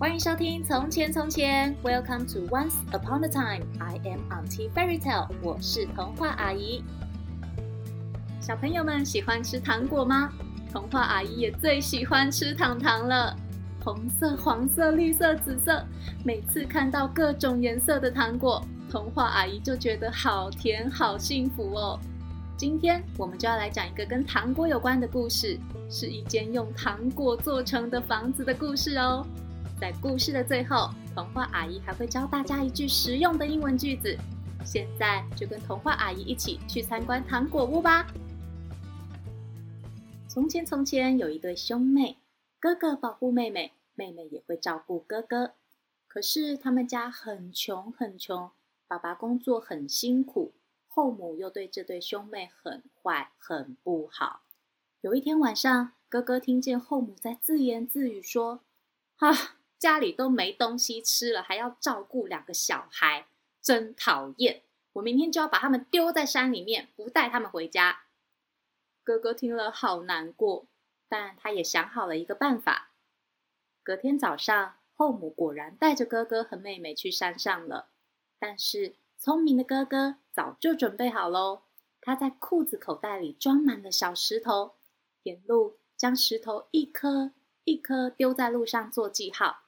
欢迎收听《从前从前》，Welcome to Once Upon a Time。I am Auntie Fairy Tale，我是童话阿姨。小朋友们喜欢吃糖果吗？童话阿姨也最喜欢吃糖糖了。红色、黄色、绿色、紫色，每次看到各种颜色的糖果，童话阿姨就觉得好甜、好幸福哦。今天我们就要来讲一个跟糖果有关的故事，是一间用糖果做成的房子的故事哦。在故事的最后，童话阿姨还会教大家一句实用的英文句子。现在就跟童话阿姨一起去参观糖果屋吧。从前从前有一对兄妹，哥哥保护妹妹，妹妹也会照顾哥哥。可是他们家很穷很穷，爸爸工作很辛苦，后母又对这对兄妹很坏很不好。有一天晚上，哥哥听见后母在自言自语说：“啊。”家里都没东西吃了，还要照顾两个小孩，真讨厌！我明天就要把他们丢在山里面，不带他们回家。哥哥听了好难过，但他也想好了一个办法。隔天早上，后母果然带着哥哥和妹妹去山上了。但是聪明的哥哥早就准备好喽，他在裤子口袋里装满了小石头，沿路将石头一颗一颗丢在路上做记号。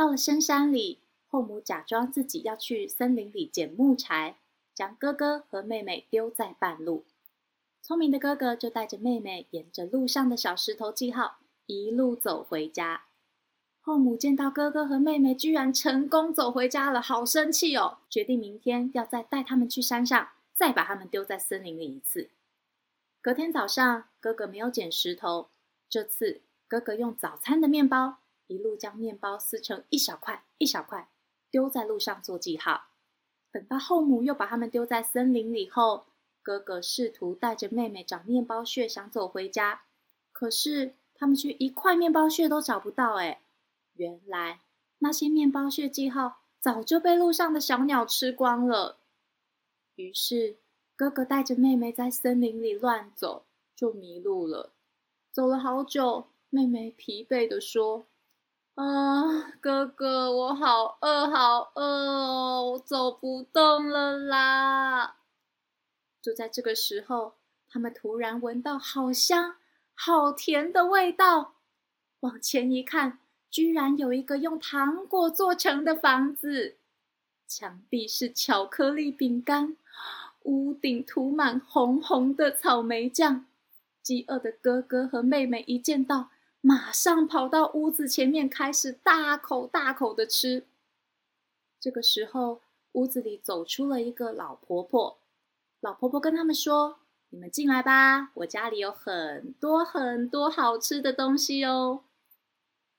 到了深山里，后母假装自己要去森林里捡木柴，将哥哥和妹妹丢在半路。聪明的哥哥就带着妹妹沿着路上的小石头记号，一路走回家。后母见到哥哥和妹妹居然成功走回家了，好生气哦！决定明天要再带他们去山上，再把他们丢在森林里一次。隔天早上，哥哥没有捡石头，这次哥哥用早餐的面包。一路将面包撕成一小块一小块，丢在路上做记号。等到后母又把他们丢在森林里后，哥哥试图带着妹妹找面包屑，想走回家。可是他们却一块面包屑都找不到。哎，原来那些面包屑记号早就被路上的小鸟吃光了。于是哥哥带着妹妹在森林里乱走，就迷路了。走了好久，妹妹疲惫地说。啊，哥哥，我好饿，好饿哦，我走不动了啦！就在这个时候，他们突然闻到好香、好甜的味道。往前一看，居然有一个用糖果做成的房子，墙壁是巧克力饼干，屋顶涂满红红的草莓酱。饥饿的哥哥和妹妹一见到，马上跑到屋子前面，开始大口大口的吃。这个时候，屋子里走出了一个老婆婆。老婆婆跟他们说：“你们进来吧，我家里有很多很多好吃的东西哦。”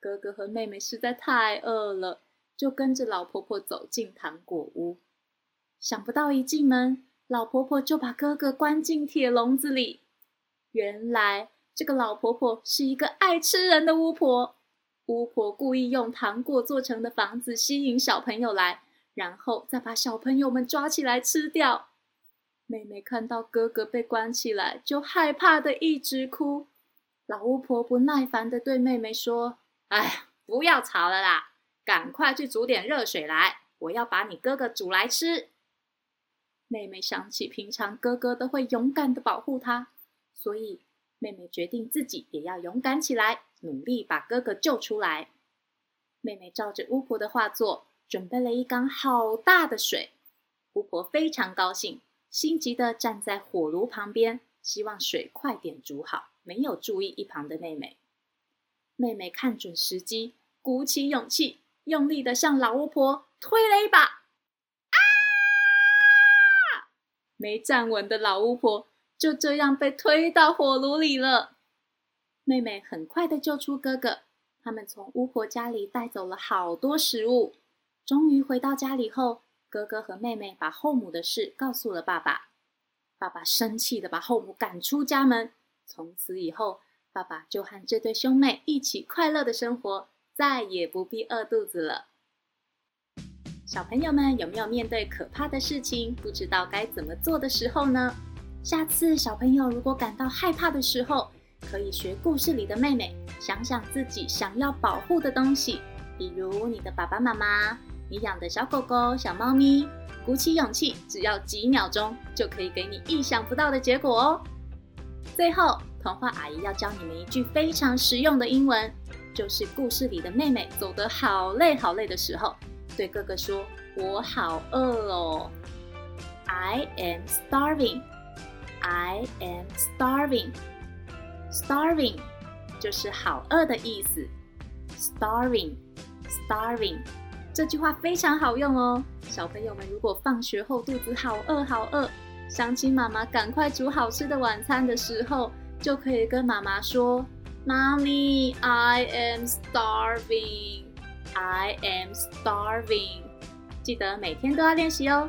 哥哥和妹妹实在太饿了，就跟着老婆婆走进糖果屋。想不到一进门，老婆婆就把哥哥关进铁笼子里。原来，这个老婆婆是一个爱吃人的巫婆。巫婆故意用糖果做成的房子吸引小朋友来，然后再把小朋友们抓起来吃掉。妹妹看到哥哥被关起来，就害怕的一直哭。老巫婆不耐烦的对妹妹说：“哎，不要吵了啦，赶快去煮点热水来，我要把你哥哥煮来吃。”妹妹想起平常哥哥都会勇敢的保护她，所以。妹妹决定自己也要勇敢起来，努力把哥哥救出来。妹妹照着巫婆的画作，准备了一缸好大的水。巫婆非常高兴，心急地站在火炉旁边，希望水快点煮好，没有注意一旁的妹妹。妹妹看准时机，鼓起勇气，用力地向老巫婆推了一把。啊！没站稳的老巫婆。就这样被推到火炉里了。妹妹很快的救出哥哥，他们从巫婆家里带走了好多食物。终于回到家里后，哥哥和妹妹把后母的事告诉了爸爸。爸爸生气的把后母赶出家门。从此以后，爸爸就和这对兄妹一起快乐的生活，再也不必饿肚子了。小朋友们有没有面对可怕的事情，不知道该怎么做的时候呢？下次小朋友如果感到害怕的时候，可以学故事里的妹妹，想想自己想要保护的东西，比如你的爸爸妈妈、你养的小狗狗、小猫咪，鼓起勇气，只要几秒钟就可以给你意想不到的结果哦。最后，童话阿姨要教你们一句非常实用的英文，就是故事里的妹妹走得好累好累的时候，对哥哥说：“我好饿哦。” I am starving. I am starving. Starving 就是好饿的意思。Starving, starving 这句话非常好用哦。小朋友们如果放学后肚子好饿好饿，想起妈妈赶快煮好吃的晚餐的时候，就可以跟妈妈说：“Mommy, I am starving. I am starving.” 记得每天都要练习哦。